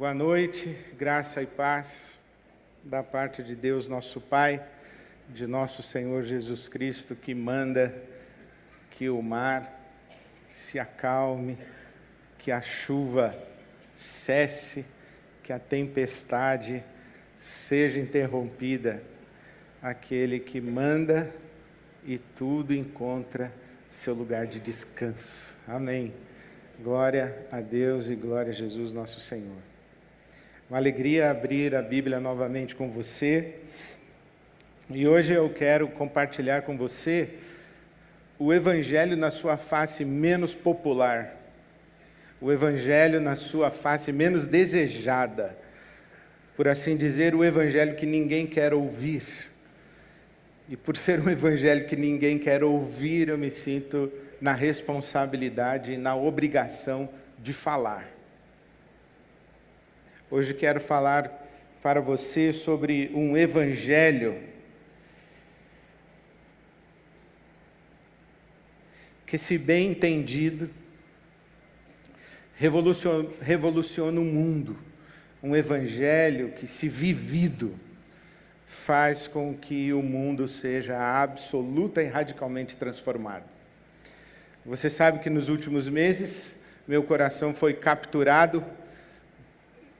Boa noite, graça e paz da parte de Deus, nosso Pai, de nosso Senhor Jesus Cristo, que manda que o mar se acalme, que a chuva cesse, que a tempestade seja interrompida. Aquele que manda e tudo encontra seu lugar de descanso. Amém. Glória a Deus e glória a Jesus, nosso Senhor. Uma alegria abrir a Bíblia novamente com você. E hoje eu quero compartilhar com você o Evangelho na sua face menos popular, o Evangelho na sua face menos desejada, por assim dizer, o Evangelho que ninguém quer ouvir. E por ser um Evangelho que ninguém quer ouvir, eu me sinto na responsabilidade e na obrigação de falar. Hoje quero falar para você sobre um evangelho que, se bem entendido, revoluciona, revoluciona o mundo. Um evangelho que, se vivido, faz com que o mundo seja absoluta e radicalmente transformado. Você sabe que nos últimos meses meu coração foi capturado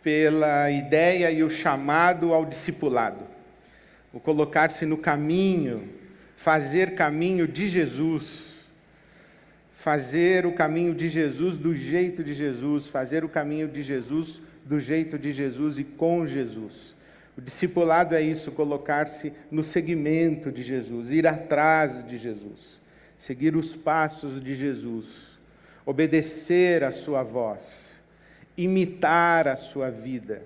pela ideia e o chamado ao discipulado, o colocar-se no caminho, fazer caminho de Jesus, fazer o caminho de Jesus do jeito de Jesus, fazer o caminho de Jesus do jeito de Jesus e com Jesus. O discipulado é isso, colocar-se no segmento de Jesus, ir atrás de Jesus seguir os passos de Jesus, obedecer a sua voz, imitar a sua vida.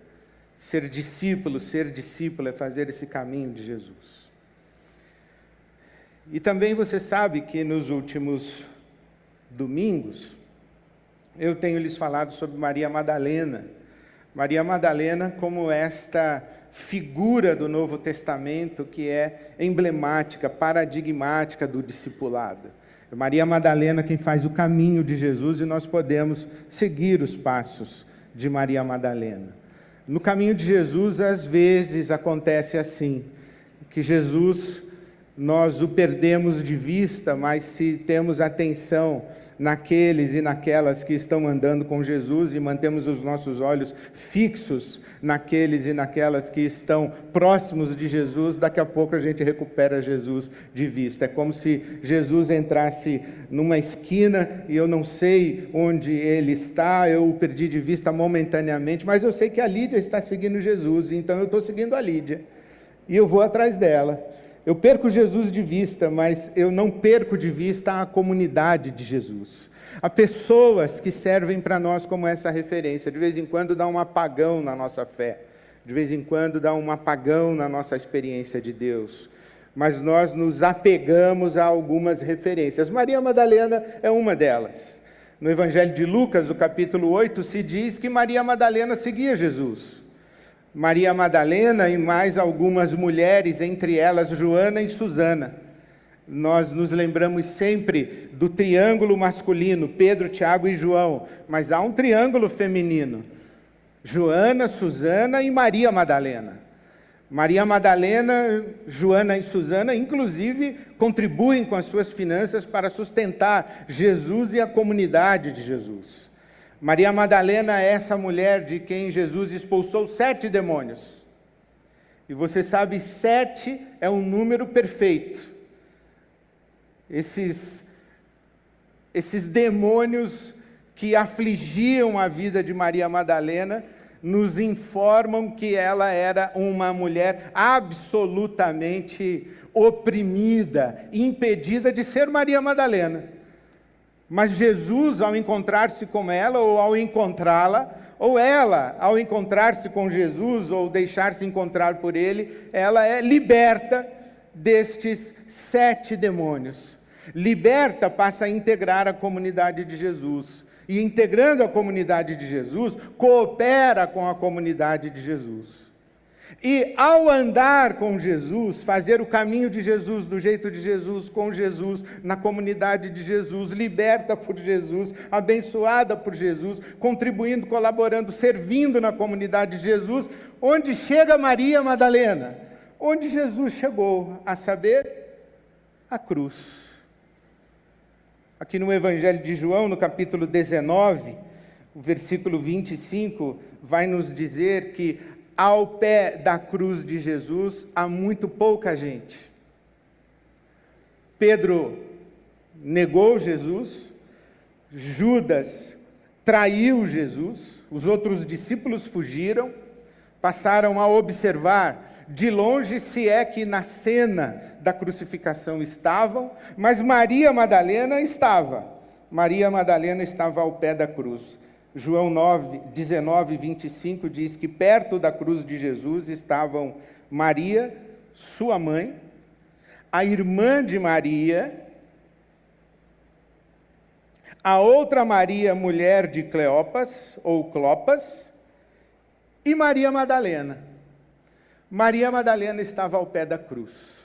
Ser discípulo, ser discípulo é fazer esse caminho de Jesus. E também você sabe que nos últimos domingos eu tenho lhes falado sobre Maria Madalena. Maria Madalena como esta figura do Novo Testamento que é emblemática, paradigmática do discipulado. Maria Madalena quem faz o caminho de Jesus e nós podemos seguir os passos de Maria Madalena. No caminho de Jesus, às vezes acontece assim, que Jesus nós o perdemos de vista, mas se temos atenção naqueles e naquelas que estão andando com Jesus e mantemos os nossos olhos fixos naqueles e naquelas que estão próximos de Jesus, daqui a pouco a gente recupera Jesus de vista. É como se Jesus entrasse numa esquina e eu não sei onde ele está, eu o perdi de vista momentaneamente, mas eu sei que a Lídia está seguindo Jesus, então eu estou seguindo a Lídia e eu vou atrás dela. Eu perco Jesus de vista, mas eu não perco de vista a comunidade de Jesus. Há pessoas que servem para nós como essa referência. De vez em quando dá um apagão na nossa fé. De vez em quando dá um apagão na nossa experiência de Deus. Mas nós nos apegamos a algumas referências. Maria Madalena é uma delas. No Evangelho de Lucas, no capítulo 8, se diz que Maria Madalena seguia Jesus. Maria Madalena e mais algumas mulheres, entre elas Joana e Susana. Nós nos lembramos sempre do triângulo masculino, Pedro, Tiago e João, mas há um triângulo feminino: Joana, Susana e Maria Madalena. Maria Madalena, Joana e Susana, inclusive, contribuem com as suas finanças para sustentar Jesus e a comunidade de Jesus. Maria Madalena é essa mulher de quem Jesus expulsou sete demônios. E você sabe, sete é um número perfeito. Esses, esses demônios que afligiam a vida de Maria Madalena nos informam que ela era uma mulher absolutamente oprimida, impedida de ser Maria Madalena. Mas Jesus, ao encontrar-se com ela, ou ao encontrá-la, ou ela, ao encontrar-se com Jesus, ou deixar-se encontrar por ele, ela é liberta destes sete demônios. Liberta passa a integrar a comunidade de Jesus. E integrando a comunidade de Jesus, coopera com a comunidade de Jesus. E ao andar com Jesus, fazer o caminho de Jesus, do jeito de Jesus, com Jesus, na comunidade de Jesus, liberta por Jesus, abençoada por Jesus, contribuindo, colaborando, servindo na comunidade de Jesus, onde chega Maria Madalena? Onde Jesus chegou, a saber, a cruz. Aqui no Evangelho de João, no capítulo 19, o versículo 25, vai nos dizer que ao pé da cruz de Jesus há muito pouca gente. Pedro negou Jesus, Judas traiu Jesus, os outros discípulos fugiram, passaram a observar de longe, se é que na cena da crucificação estavam, mas Maria Madalena estava. Maria Madalena estava ao pé da cruz. João 9, 19 e 25 diz que perto da cruz de Jesus estavam Maria, sua mãe, a irmã de Maria, a outra Maria, mulher de Cleopas, ou Clopas, e Maria Madalena. Maria Madalena estava ao pé da cruz.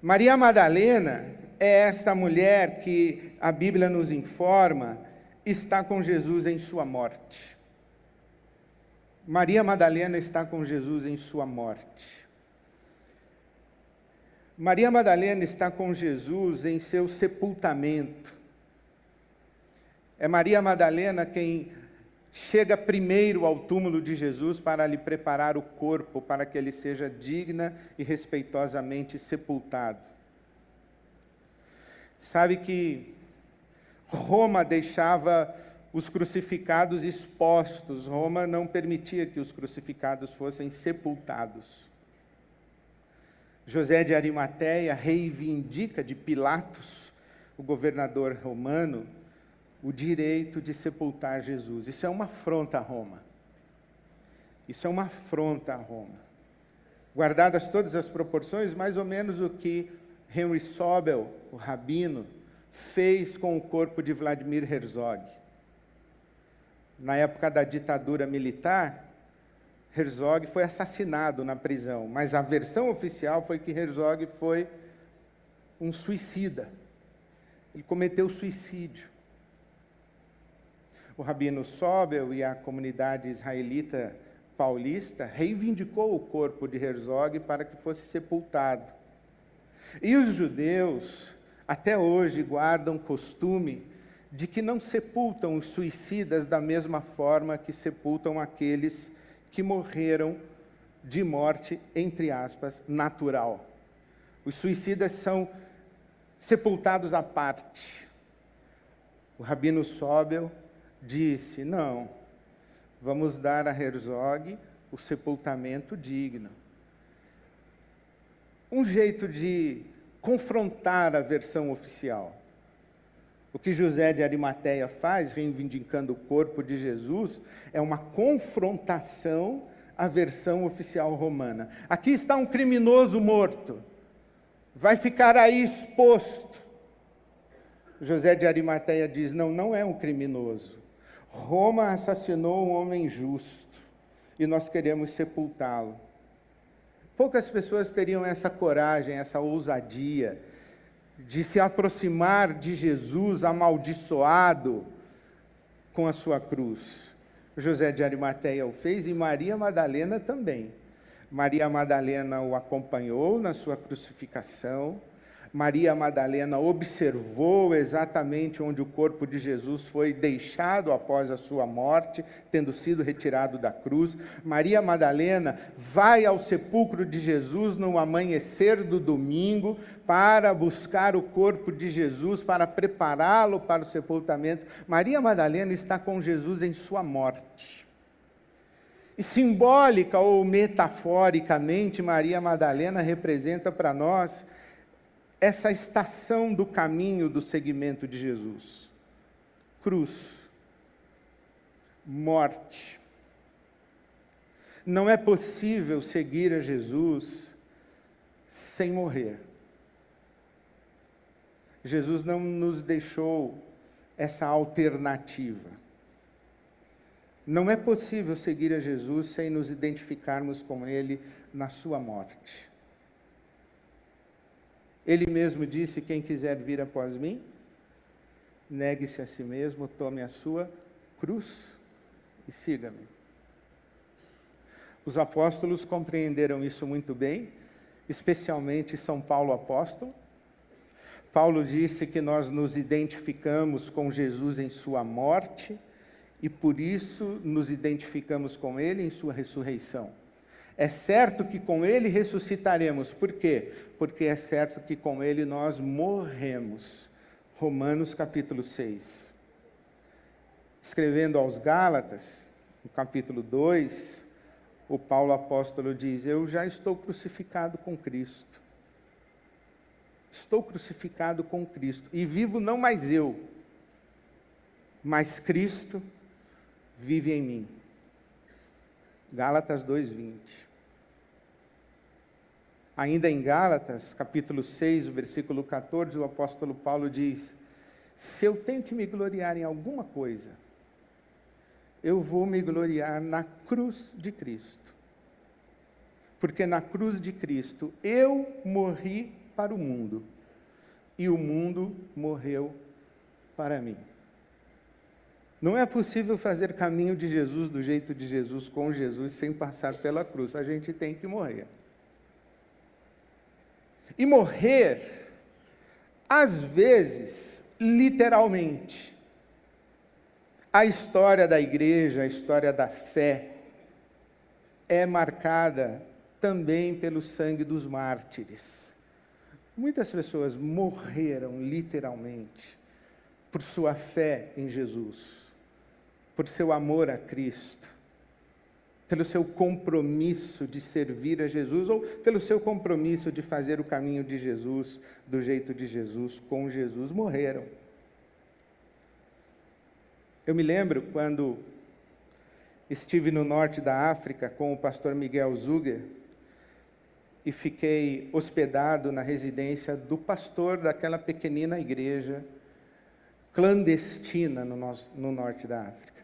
Maria Madalena é esta mulher que a Bíblia nos informa está com Jesus em sua morte. Maria Madalena está com Jesus em sua morte. Maria Madalena está com Jesus em seu sepultamento. É Maria Madalena quem chega primeiro ao túmulo de Jesus para lhe preparar o corpo para que ele seja digna e respeitosamente sepultado. Sabe que Roma deixava os crucificados expostos, Roma não permitia que os crucificados fossem sepultados. José de Arimateia reivindica de Pilatos, o governador romano, o direito de sepultar Jesus. Isso é uma afronta a Roma. Isso é uma afronta a Roma. Guardadas todas as proporções, mais ou menos o que Henry Sobel, o rabino, fez com o corpo de Vladimir Herzog. Na época da ditadura militar, Herzog foi assassinado na prisão, mas a versão oficial foi que Herzog foi um suicida. Ele cometeu suicídio. O rabino Sobel e a comunidade israelita paulista reivindicou o corpo de Herzog para que fosse sepultado. E os judeus até hoje guardam costume de que não sepultam os suicidas da mesma forma que sepultam aqueles que morreram de morte, entre aspas, natural. Os suicidas são sepultados à parte. O rabino Sobel disse: não, vamos dar a Herzog o sepultamento digno. Um jeito de confrontar a versão oficial. O que José de Arimateia faz, reivindicando o corpo de Jesus, é uma confrontação à versão oficial romana. Aqui está um criminoso morto, vai ficar aí exposto. José de Arimateia diz: não, não é um criminoso. Roma assassinou um homem justo e nós queremos sepultá-lo. Poucas pessoas teriam essa coragem, essa ousadia de se aproximar de Jesus amaldiçoado com a sua cruz. José de Arimateia o fez e Maria Madalena também. Maria Madalena o acompanhou na sua crucificação. Maria Madalena observou exatamente onde o corpo de Jesus foi deixado após a sua morte, tendo sido retirado da cruz. Maria Madalena vai ao sepulcro de Jesus no amanhecer do domingo para buscar o corpo de Jesus, para prepará-lo para o sepultamento. Maria Madalena está com Jesus em sua morte. E simbólica ou metaforicamente, Maria Madalena representa para nós essa estação do caminho do seguimento de Jesus. Cruz, morte. Não é possível seguir a Jesus sem morrer. Jesus não nos deixou essa alternativa. Não é possível seguir a Jesus sem nos identificarmos com Ele na Sua morte. Ele mesmo disse: Quem quiser vir após mim, negue-se a si mesmo, tome a sua cruz e siga-me. Os apóstolos compreenderam isso muito bem, especialmente São Paulo apóstolo. Paulo disse que nós nos identificamos com Jesus em sua morte e por isso nos identificamos com ele em sua ressurreição. É certo que com ele ressuscitaremos. Por quê? Porque é certo que com ele nós morremos. Romanos capítulo 6. Escrevendo aos Gálatas, no capítulo 2, o Paulo apóstolo diz: Eu já estou crucificado com Cristo. Estou crucificado com Cristo. E vivo não mais eu, mas Cristo vive em mim. Gálatas 2:20. Ainda em Gálatas, capítulo 6, versículo 14, o apóstolo Paulo diz: Se eu tenho que me gloriar em alguma coisa, eu vou me gloriar na cruz de Cristo. Porque na cruz de Cristo eu morri para o mundo e o mundo morreu para mim. Não é possível fazer caminho de Jesus do jeito de Jesus com Jesus sem passar pela cruz. A gente tem que morrer. E morrer, às vezes, literalmente. A história da igreja, a história da fé, é marcada também pelo sangue dos mártires. Muitas pessoas morreram literalmente por sua fé em Jesus por seu amor a Cristo, pelo seu compromisso de servir a Jesus ou pelo seu compromisso de fazer o caminho de Jesus, do jeito de Jesus, com Jesus, morreram. Eu me lembro quando estive no norte da África com o pastor Miguel Zuger e fiquei hospedado na residência do pastor daquela pequenina igreja clandestina no, nosso, no norte da África.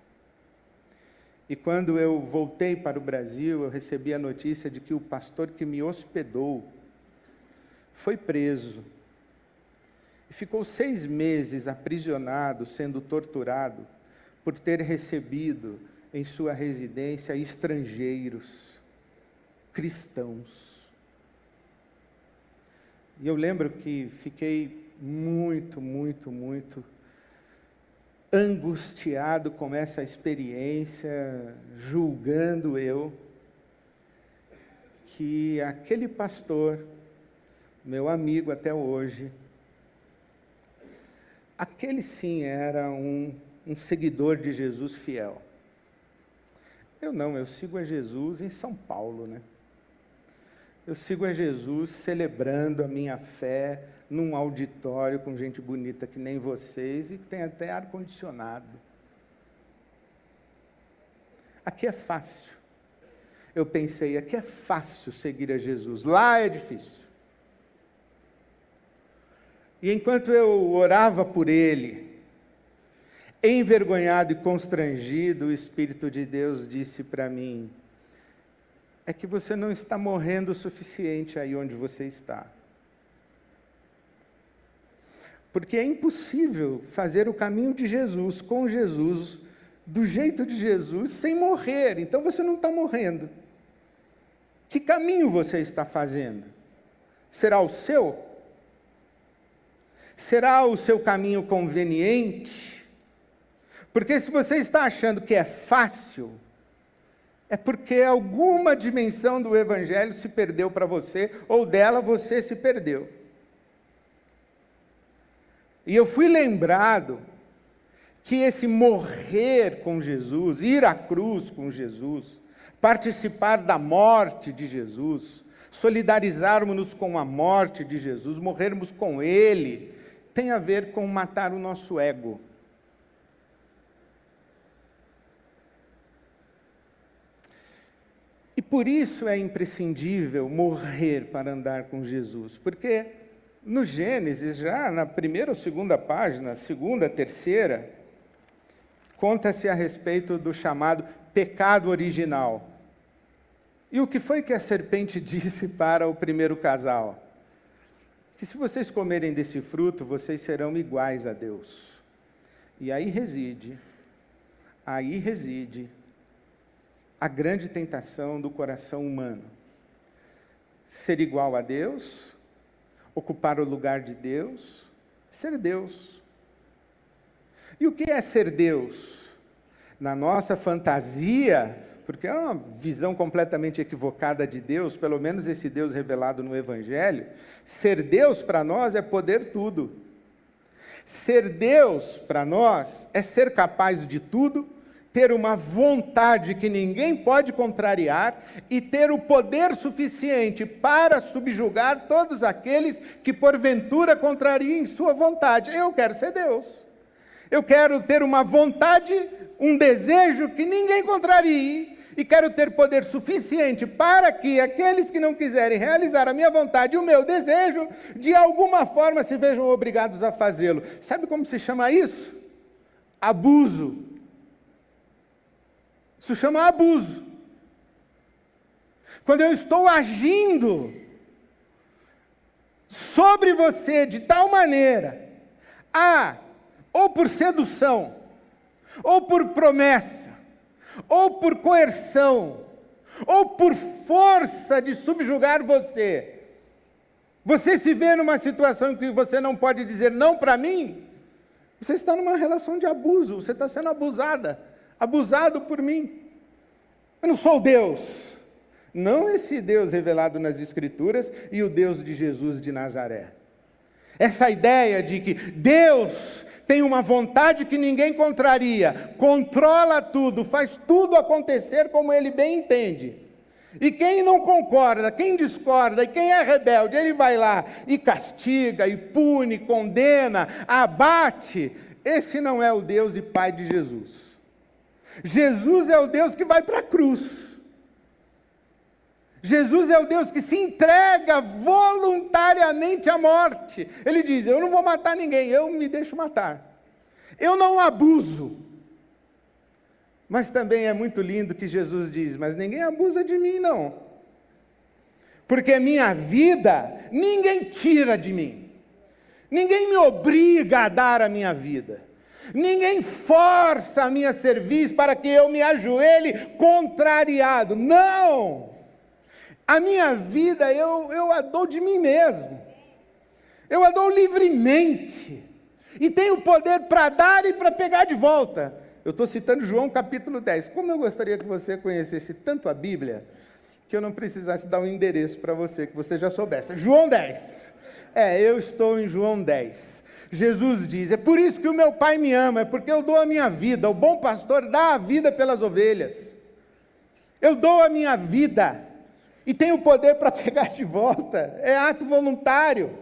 E quando eu voltei para o Brasil, eu recebi a notícia de que o pastor que me hospedou foi preso. E ficou seis meses aprisionado, sendo torturado, por ter recebido em sua residência estrangeiros, cristãos. E eu lembro que fiquei muito, muito, muito angustiado com essa experiência, julgando eu, que aquele pastor, meu amigo até hoje, aquele sim era um, um seguidor de Jesus fiel. Eu não, eu sigo a Jesus em São Paulo, né? Eu sigo a Jesus celebrando a minha fé num auditório com gente bonita que nem vocês e que tem até ar-condicionado. Aqui é fácil. Eu pensei, aqui é fácil seguir a Jesus, lá é difícil. E enquanto eu orava por ele, envergonhado e constrangido, o Espírito de Deus disse para mim: é que você não está morrendo o suficiente aí onde você está. Porque é impossível fazer o caminho de Jesus, com Jesus, do jeito de Jesus, sem morrer. Então você não está morrendo. Que caminho você está fazendo? Será o seu? Será o seu caminho conveniente? Porque se você está achando que é fácil, é porque alguma dimensão do Evangelho se perdeu para você, ou dela você se perdeu. E eu fui lembrado que esse morrer com Jesus, ir à cruz com Jesus, participar da morte de Jesus, solidarizarmos-nos com a morte de Jesus, morrermos com Ele, tem a ver com matar o nosso ego. Por isso é imprescindível morrer para andar com Jesus, porque no Gênesis, já na primeira ou segunda página, segunda, terceira, conta-se a respeito do chamado pecado original. E o que foi que a serpente disse para o primeiro casal? Que se vocês comerem desse fruto, vocês serão iguais a Deus. E aí reside, aí reside a grande tentação do coração humano. Ser igual a Deus, ocupar o lugar de Deus, ser Deus. E o que é ser Deus? Na nossa fantasia, porque é uma visão completamente equivocada de Deus, pelo menos esse Deus revelado no Evangelho, ser Deus para nós é poder tudo. Ser Deus para nós é ser capaz de tudo, ter uma vontade que ninguém pode contrariar e ter o poder suficiente para subjugar todos aqueles que porventura contrariem sua vontade. Eu quero ser Deus. Eu quero ter uma vontade, um desejo que ninguém contrarie e quero ter poder suficiente para que aqueles que não quiserem realizar a minha vontade e o meu desejo, de alguma forma se vejam obrigados a fazê-lo. Sabe como se chama isso? Abuso. Isso chama abuso. Quando eu estou agindo sobre você de tal maneira, a, ou por sedução, ou por promessa, ou por coerção, ou por força de subjugar você, você se vê numa situação em que você não pode dizer não para mim, você está numa relação de abuso, você está sendo abusada abusado por mim. Eu não sou Deus. Não esse Deus revelado nas Escrituras e o Deus de Jesus de Nazaré. Essa ideia de que Deus tem uma vontade que ninguém contraria, controla tudo, faz tudo acontecer como ele bem entende. E quem não concorda, quem discorda e quem é rebelde, ele vai lá e castiga, e pune, condena, abate. Esse não é o Deus e Pai de Jesus. Jesus é o Deus que vai para a cruz. Jesus é o Deus que se entrega voluntariamente à morte. Ele diz: Eu não vou matar ninguém, eu me deixo matar. Eu não abuso. Mas também é muito lindo que Jesus diz: Mas ninguém abusa de mim, não. Porque minha vida ninguém tira de mim. Ninguém me obriga a dar a minha vida. Ninguém força a minha serviço para que eu me ajoelhe contrariado. Não! A minha vida eu, eu a dou de mim mesmo. Eu a dou livremente. E tenho poder para dar e para pegar de volta. Eu estou citando João capítulo 10. Como eu gostaria que você conhecesse tanto a Bíblia, que eu não precisasse dar um endereço para você, que você já soubesse. João 10. É, eu estou em João 10. Jesus diz: É por isso que o meu Pai me ama, é porque eu dou a minha vida. O bom pastor dá a vida pelas ovelhas. Eu dou a minha vida e tenho poder para pegar de volta. É ato voluntário.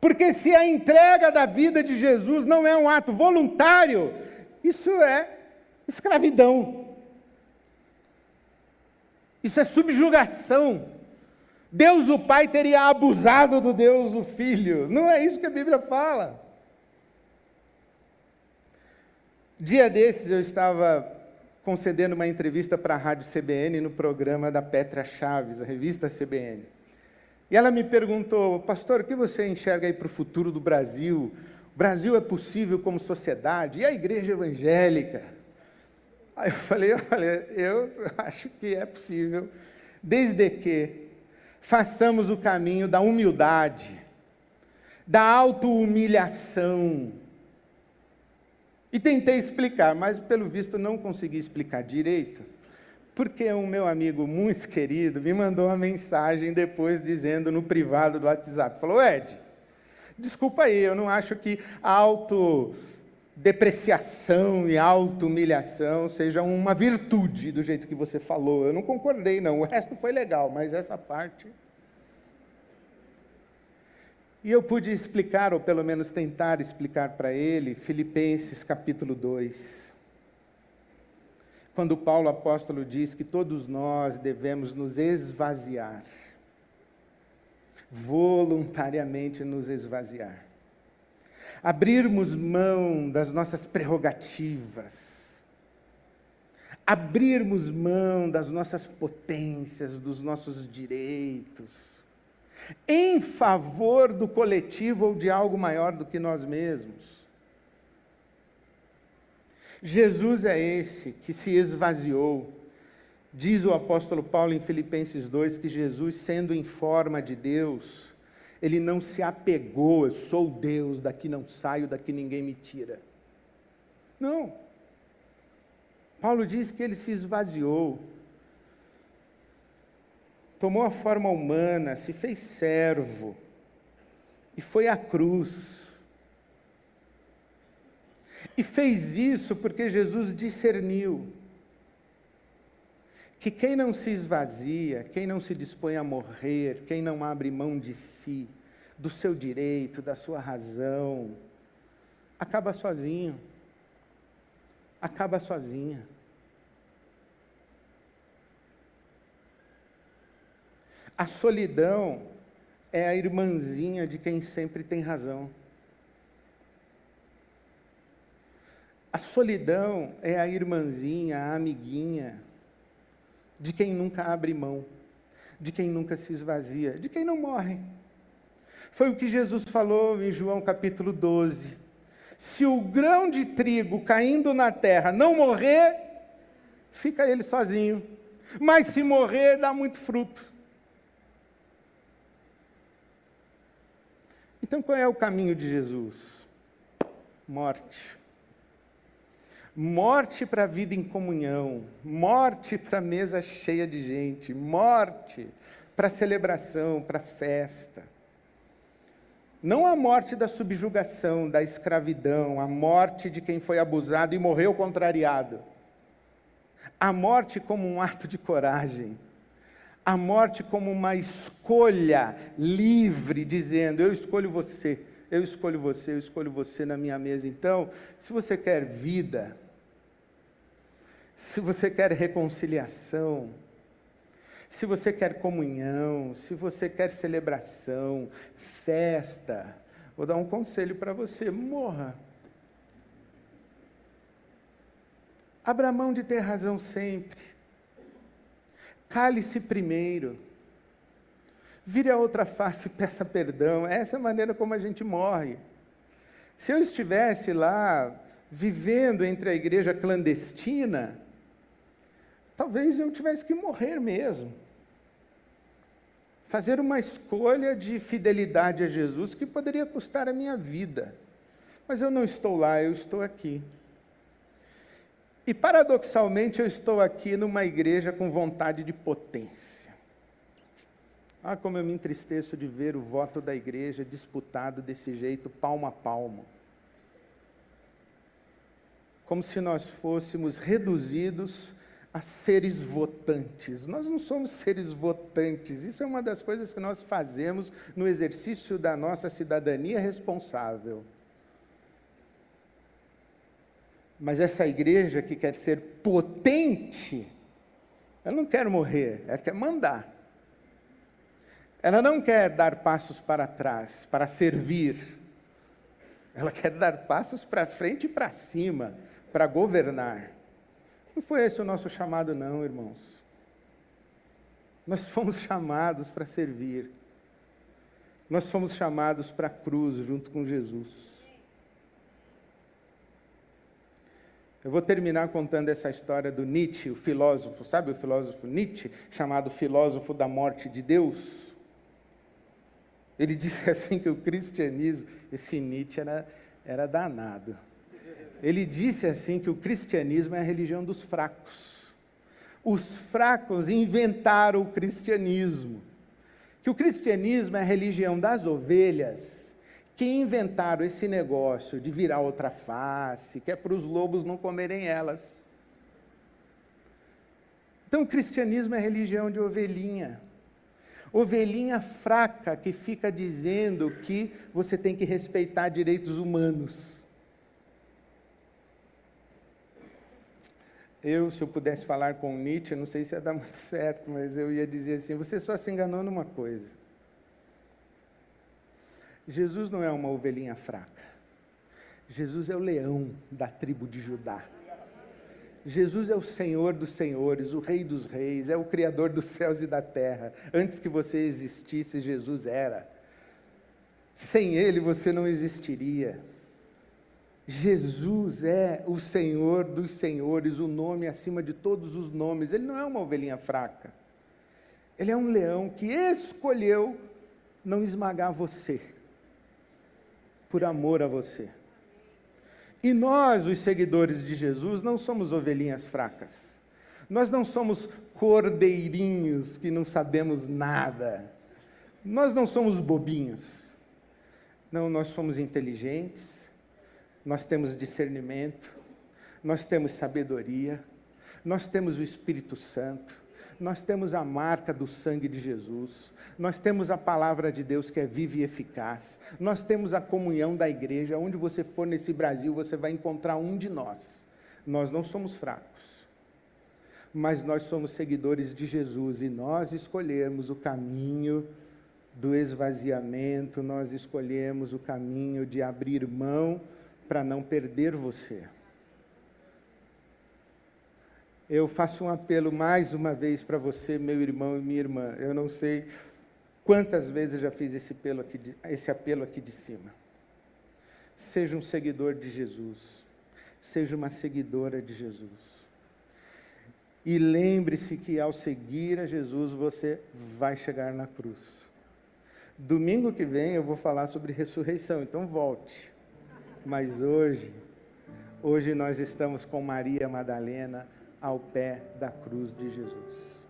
Porque se a entrega da vida de Jesus não é um ato voluntário, isso é escravidão. Isso é subjugação. Deus o Pai teria abusado do Deus o Filho. Não é isso que a Bíblia fala. Dia desses eu estava concedendo uma entrevista para a Rádio CBN no programa da Petra Chaves, a revista CBN. E ela me perguntou, pastor, o que você enxerga aí para o futuro do Brasil? O Brasil é possível como sociedade? E a igreja evangélica? Aí eu falei, olha, eu acho que é possível, desde que façamos o caminho da humildade, da auto-humilhação. E tentei explicar, mas pelo visto não consegui explicar direito, porque um meu amigo muito querido me mandou uma mensagem depois dizendo no privado do WhatsApp, falou, Ed, desculpa aí, eu não acho que auto depreciação e auto-humilhação seja uma virtude do jeito que você falou. Eu não concordei, não. O resto foi legal, mas essa parte. E eu pude explicar, ou pelo menos tentar explicar para ele, Filipenses capítulo 2. Quando Paulo apóstolo diz que todos nós devemos nos esvaziar, voluntariamente nos esvaziar abrirmos mão das nossas prerrogativas, abrirmos mão das nossas potências, dos nossos direitos, em favor do coletivo ou de algo maior do que nós mesmos. Jesus é esse que se esvaziou. Diz o apóstolo Paulo em Filipenses 2 que Jesus, sendo em forma de Deus, ele não se apegou, eu sou Deus, daqui não saio, daqui ninguém me tira. Não. Paulo diz que ele se esvaziou, tomou a forma humana, se fez servo e foi à cruz. E fez isso porque Jesus discerniu que quem não se esvazia, quem não se dispõe a morrer, quem não abre mão de si, do seu direito, da sua razão, acaba sozinho. Acaba sozinha. A solidão é a irmãzinha de quem sempre tem razão. A solidão é a irmãzinha, a amiguinha de quem nunca abre mão, de quem nunca se esvazia, de quem não morre. Foi o que Jesus falou em João capítulo 12. Se o grão de trigo caindo na terra não morrer, fica ele sozinho. Mas se morrer, dá muito fruto. Então qual é o caminho de Jesus? Morte. Morte para a vida em comunhão, morte para a mesa cheia de gente, morte para celebração, para festa. Não a morte da subjugação, da escravidão, a morte de quem foi abusado e morreu contrariado. A morte como um ato de coragem. A morte como uma escolha livre, dizendo: Eu escolho você, eu escolho você, eu escolho você na minha mesa. Então, se você quer vida, se você quer reconciliação, se você quer comunhão, se você quer celebração, festa, vou dar um conselho para você: morra. Abra mão de ter razão sempre. Cale-se primeiro. Vire a outra face e peça perdão. Essa é a maneira como a gente morre. Se eu estivesse lá vivendo entre a igreja clandestina, talvez eu tivesse que morrer mesmo. Fazer uma escolha de fidelidade a Jesus que poderia custar a minha vida. Mas eu não estou lá, eu estou aqui. E paradoxalmente eu estou aqui numa igreja com vontade de potência. Ah, como eu me entristeço de ver o voto da igreja disputado desse jeito, palmo a palmo. Como se nós fôssemos reduzidos a seres votantes. Nós não somos seres votantes. Isso é uma das coisas que nós fazemos no exercício da nossa cidadania responsável. Mas essa igreja que quer ser potente, ela não quer morrer, ela quer mandar. Ela não quer dar passos para trás, para servir. Ela quer dar passos para frente e para cima, para governar. Não foi esse o nosso chamado, não, irmãos. Nós fomos chamados para servir. Nós fomos chamados para a cruz junto com Jesus. Eu vou terminar contando essa história do Nietzsche, o filósofo, sabe o filósofo Nietzsche, chamado filósofo da morte de Deus? Ele disse assim que o cristianismo, esse Nietzsche era, era danado. Ele disse assim que o cristianismo é a religião dos fracos. Os fracos inventaram o cristianismo. Que o cristianismo é a religião das ovelhas que inventaram esse negócio de virar outra face, que é para os lobos não comerem elas. Então, o cristianismo é a religião de ovelhinha. Ovelhinha fraca que fica dizendo que você tem que respeitar direitos humanos. Eu, se eu pudesse falar com Nietzsche, não sei se ia dar muito certo, mas eu ia dizer assim: você só se enganou numa coisa. Jesus não é uma ovelhinha fraca. Jesus é o leão da tribo de Judá. Jesus é o Senhor dos senhores, o Rei dos reis, é o Criador dos céus e da terra. Antes que você existisse, Jesus era. Sem Ele você não existiria. Jesus é o Senhor dos senhores, o nome acima de todos os nomes. Ele não é uma ovelhinha fraca. Ele é um leão que escolheu não esmagar você, por amor a você. E nós, os seguidores de Jesus, não somos ovelhinhas fracas. Nós não somos cordeirinhos que não sabemos nada. Nós não somos bobinhos. Não, nós somos inteligentes, nós temos discernimento, nós temos sabedoria, nós temos o Espírito Santo, nós temos a marca do sangue de Jesus, nós temos a palavra de Deus que é viva e eficaz, nós temos a comunhão da igreja. Onde você for nesse Brasil, você vai encontrar um de nós. Nós não somos fracos, mas nós somos seguidores de Jesus e nós escolhemos o caminho do esvaziamento, nós escolhemos o caminho de abrir mão para não perder você eu faço um apelo mais uma vez para você, meu irmão e minha irmã. Eu não sei quantas vezes já fiz esse apelo aqui de, esse apelo aqui de cima. Seja um seguidor de Jesus. Seja uma seguidora de Jesus. E lembre-se que ao seguir a Jesus, você vai chegar na cruz. Domingo que vem eu vou falar sobre ressurreição, então volte. Mas hoje, hoje nós estamos com Maria Madalena ao pé da cruz de Jesus.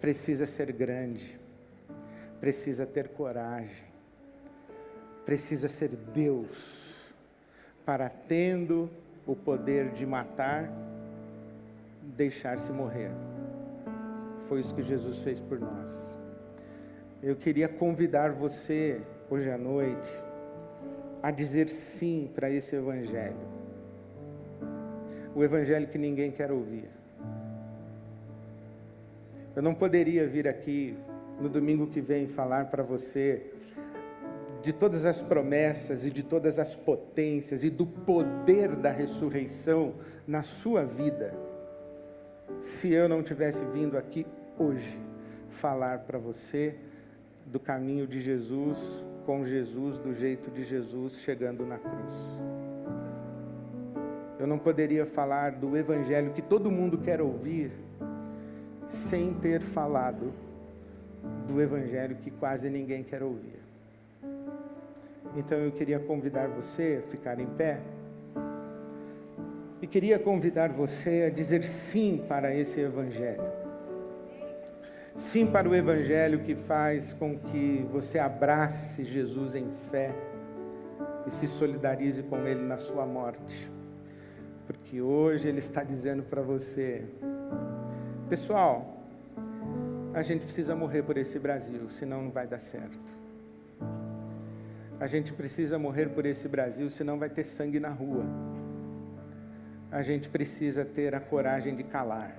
Precisa ser grande, precisa ter coragem, precisa ser Deus, para tendo o poder de matar, deixar-se morrer. Foi isso que Jesus fez por nós. Eu queria convidar você, hoje à noite, a dizer sim para esse Evangelho o evangelho que ninguém quer ouvir. Eu não poderia vir aqui no domingo que vem falar para você de todas as promessas e de todas as potências e do poder da ressurreição na sua vida, se eu não tivesse vindo aqui hoje falar para você do caminho de Jesus, com Jesus, do jeito de Jesus, chegando na cruz. Eu não poderia falar do evangelho que todo mundo quer ouvir sem ter falado do evangelho que quase ninguém quer ouvir. Então eu queria convidar você a ficar em pé. E queria convidar você a dizer sim para esse evangelho. Sim para o evangelho que faz com que você abrace Jesus em fé e se solidarize com ele na sua morte porque hoje Ele está dizendo para você: pessoal, a gente precisa morrer por esse Brasil, senão não vai dar certo. A gente precisa morrer por esse Brasil, senão vai ter sangue na rua. A gente precisa ter a coragem de calar.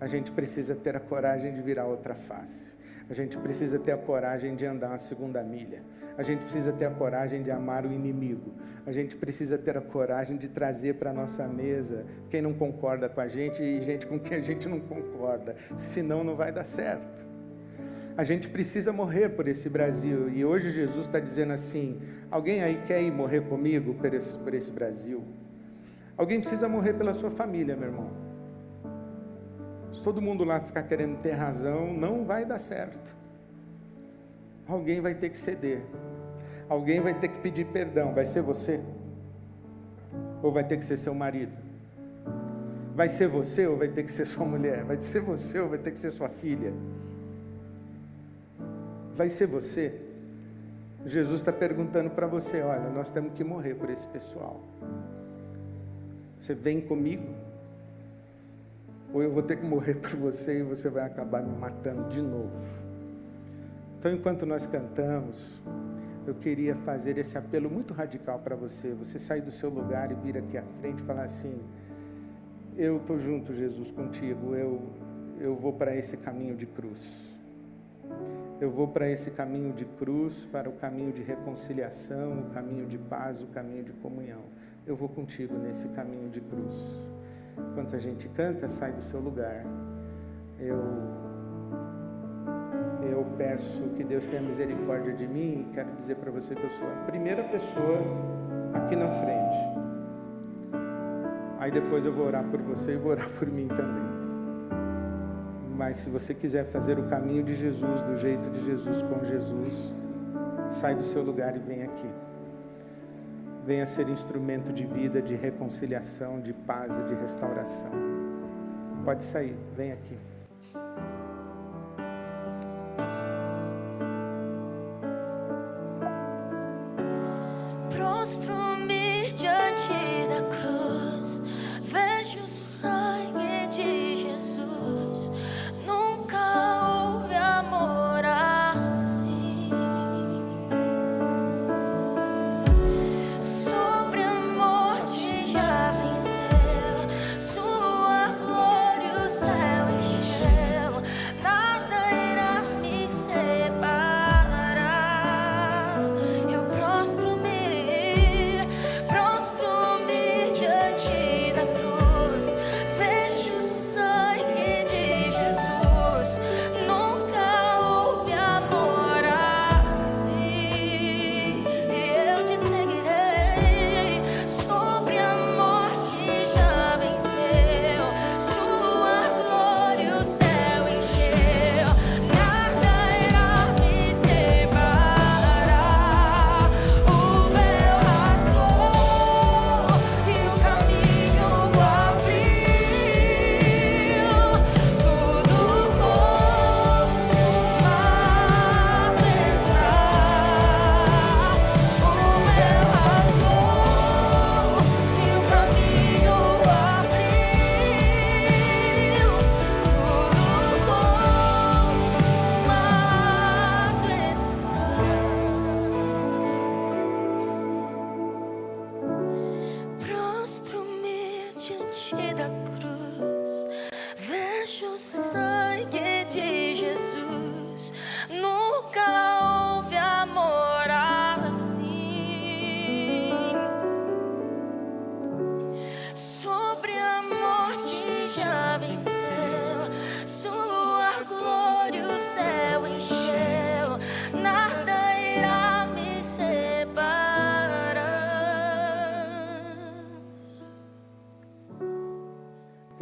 A gente precisa ter a coragem de virar outra face. A gente precisa ter a coragem de andar uma segunda milha. A gente precisa ter a coragem de amar o inimigo. A gente precisa ter a coragem de trazer para a nossa mesa quem não concorda com a gente e gente com quem a gente não concorda. Senão não vai dar certo. A gente precisa morrer por esse Brasil. E hoje Jesus está dizendo assim: alguém aí quer ir morrer comigo por esse, por esse Brasil? Alguém precisa morrer pela sua família, meu irmão. Se todo mundo lá ficar querendo ter razão, não vai dar certo. Alguém vai ter que ceder. Alguém vai ter que pedir perdão. Vai ser você? Ou vai ter que ser seu marido? Vai ser você ou vai ter que ser sua mulher? Vai ser você ou vai ter que ser sua filha? Vai ser você? Jesus está perguntando para você: olha, nós temos que morrer por esse pessoal. Você vem comigo? Ou eu vou ter que morrer por você e você vai acabar me matando de novo. Então, enquanto nós cantamos, eu queria fazer esse apelo muito radical para você. Você sair do seu lugar e vir aqui à frente e falar assim: Eu estou junto, Jesus, contigo. Eu, eu vou para esse caminho de cruz. Eu vou para esse caminho de cruz, para o caminho de reconciliação, o caminho de paz, o caminho de comunhão. Eu vou contigo nesse caminho de cruz. Enquanto a gente canta, sai do seu lugar. Eu eu peço que Deus tenha misericórdia de mim e quero dizer para você que eu sou a primeira pessoa aqui na frente. Aí depois eu vou orar por você e vou orar por mim também. Mas se você quiser fazer o caminho de Jesus, do jeito de Jesus, com Jesus, sai do seu lugar e vem aqui. Venha ser instrumento de vida, de reconciliação, de paz e de restauração. Pode sair, vem aqui.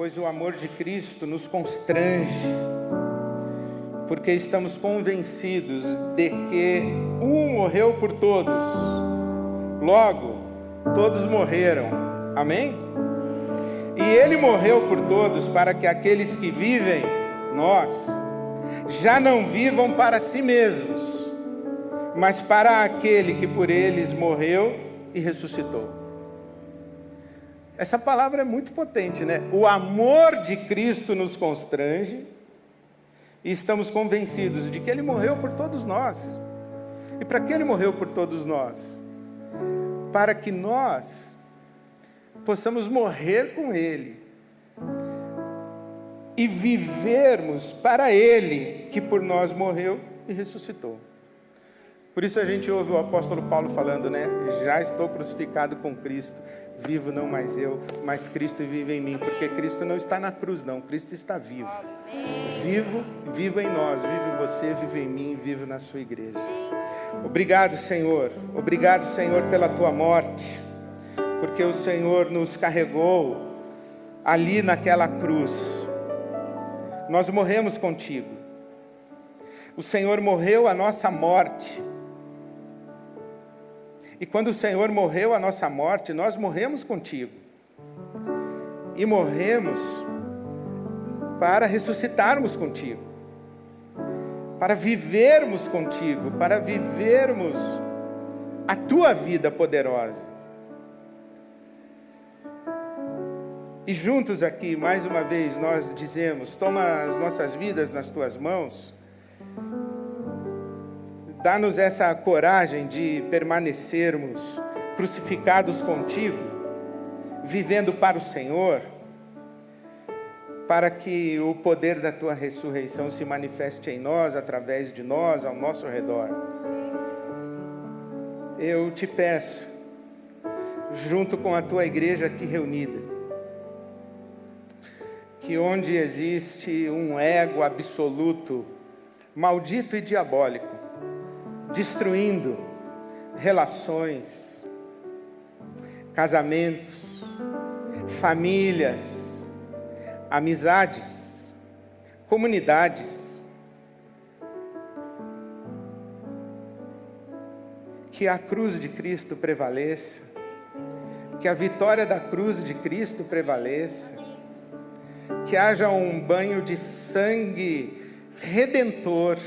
Pois o amor de Cristo nos constrange, porque estamos convencidos de que um morreu por todos, logo, todos morreram, amém? E ele morreu por todos para que aqueles que vivem, nós, já não vivam para si mesmos, mas para aquele que por eles morreu e ressuscitou. Essa palavra é muito potente, né? O amor de Cristo nos constrange e estamos convencidos de que Ele morreu por todos nós. E para que Ele morreu por todos nós? Para que nós possamos morrer com Ele e vivermos para Ele que por nós morreu e ressuscitou. Por isso a gente ouve o apóstolo Paulo falando, né? Já estou crucificado com Cristo, vivo não mais eu, mas Cristo vive em mim, porque Cristo não está na cruz, não, Cristo está vivo. Vivo, vivo em nós, vive você, vive em mim, vive na sua igreja. Obrigado, Senhor. Obrigado, Senhor, pela tua morte, porque o Senhor nos carregou ali naquela cruz. Nós morremos contigo. O Senhor morreu a nossa morte e quando o Senhor morreu a nossa morte, nós morremos contigo. E morremos para ressuscitarmos contigo. Para vivermos contigo, para vivermos a tua vida poderosa. E juntos aqui, mais uma vez, nós dizemos: toma as nossas vidas nas tuas mãos Dá-nos essa coragem de permanecermos crucificados contigo, vivendo para o Senhor, para que o poder da tua ressurreição se manifeste em nós, através de nós, ao nosso redor. Eu te peço, junto com a tua igreja aqui reunida, que onde existe um ego absoluto, maldito e diabólico, destruindo relações, casamentos, famílias, amizades, comunidades. Que a cruz de Cristo prevaleça, que a vitória da cruz de Cristo prevaleça, que haja um banho de sangue redentor,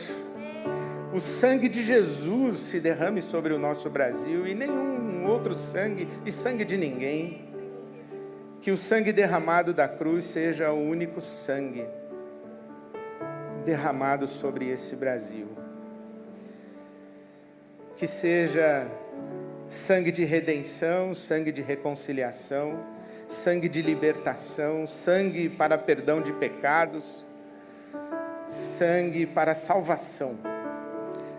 o sangue de Jesus se derrame sobre o nosso Brasil e nenhum outro sangue e sangue de ninguém que o sangue derramado da cruz seja o único sangue derramado sobre esse Brasil. Que seja sangue de redenção, sangue de reconciliação, sangue de libertação, sangue para perdão de pecados, sangue para salvação,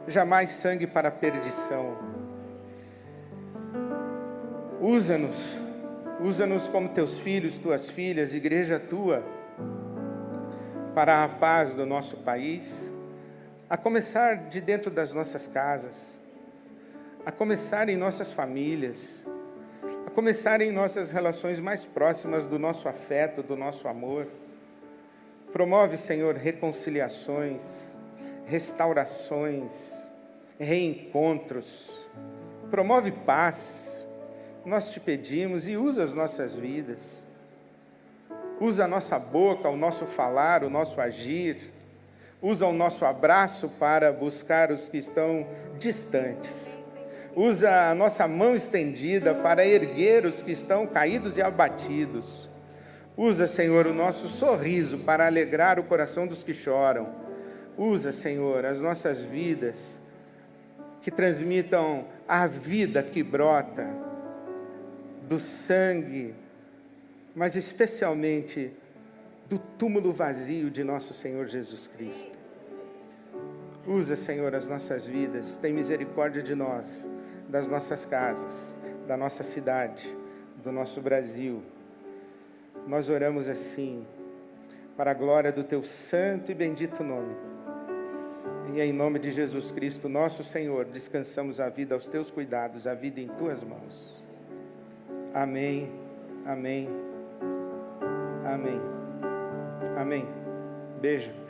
jamais sangue para perdição. Usa-nos Usa-nos como teus filhos, tuas filhas, igreja tua, para a paz do nosso país, a começar de dentro das nossas casas, a começar em nossas famílias, a começar em nossas relações mais próximas do nosso afeto, do nosso amor. Promove, Senhor, reconciliações, restaurações, reencontros. Promove paz nós te pedimos e usa as nossas vidas. Usa a nossa boca, o nosso falar, o nosso agir. Usa o nosso abraço para buscar os que estão distantes. Usa a nossa mão estendida para erguer os que estão caídos e abatidos. Usa, Senhor, o nosso sorriso para alegrar o coração dos que choram. Usa, Senhor, as nossas vidas que transmitam a vida que brota do sangue, mas especialmente do túmulo vazio de nosso Senhor Jesus Cristo. Usa, Senhor, as nossas vidas, tem misericórdia de nós, das nossas casas, da nossa cidade, do nosso Brasil. Nós oramos assim, para a glória do teu santo e bendito nome. E em nome de Jesus Cristo, nosso Senhor, descansamos a vida aos teus cuidados, a vida em tuas mãos. Amém, amém, amém, amém. Beijo.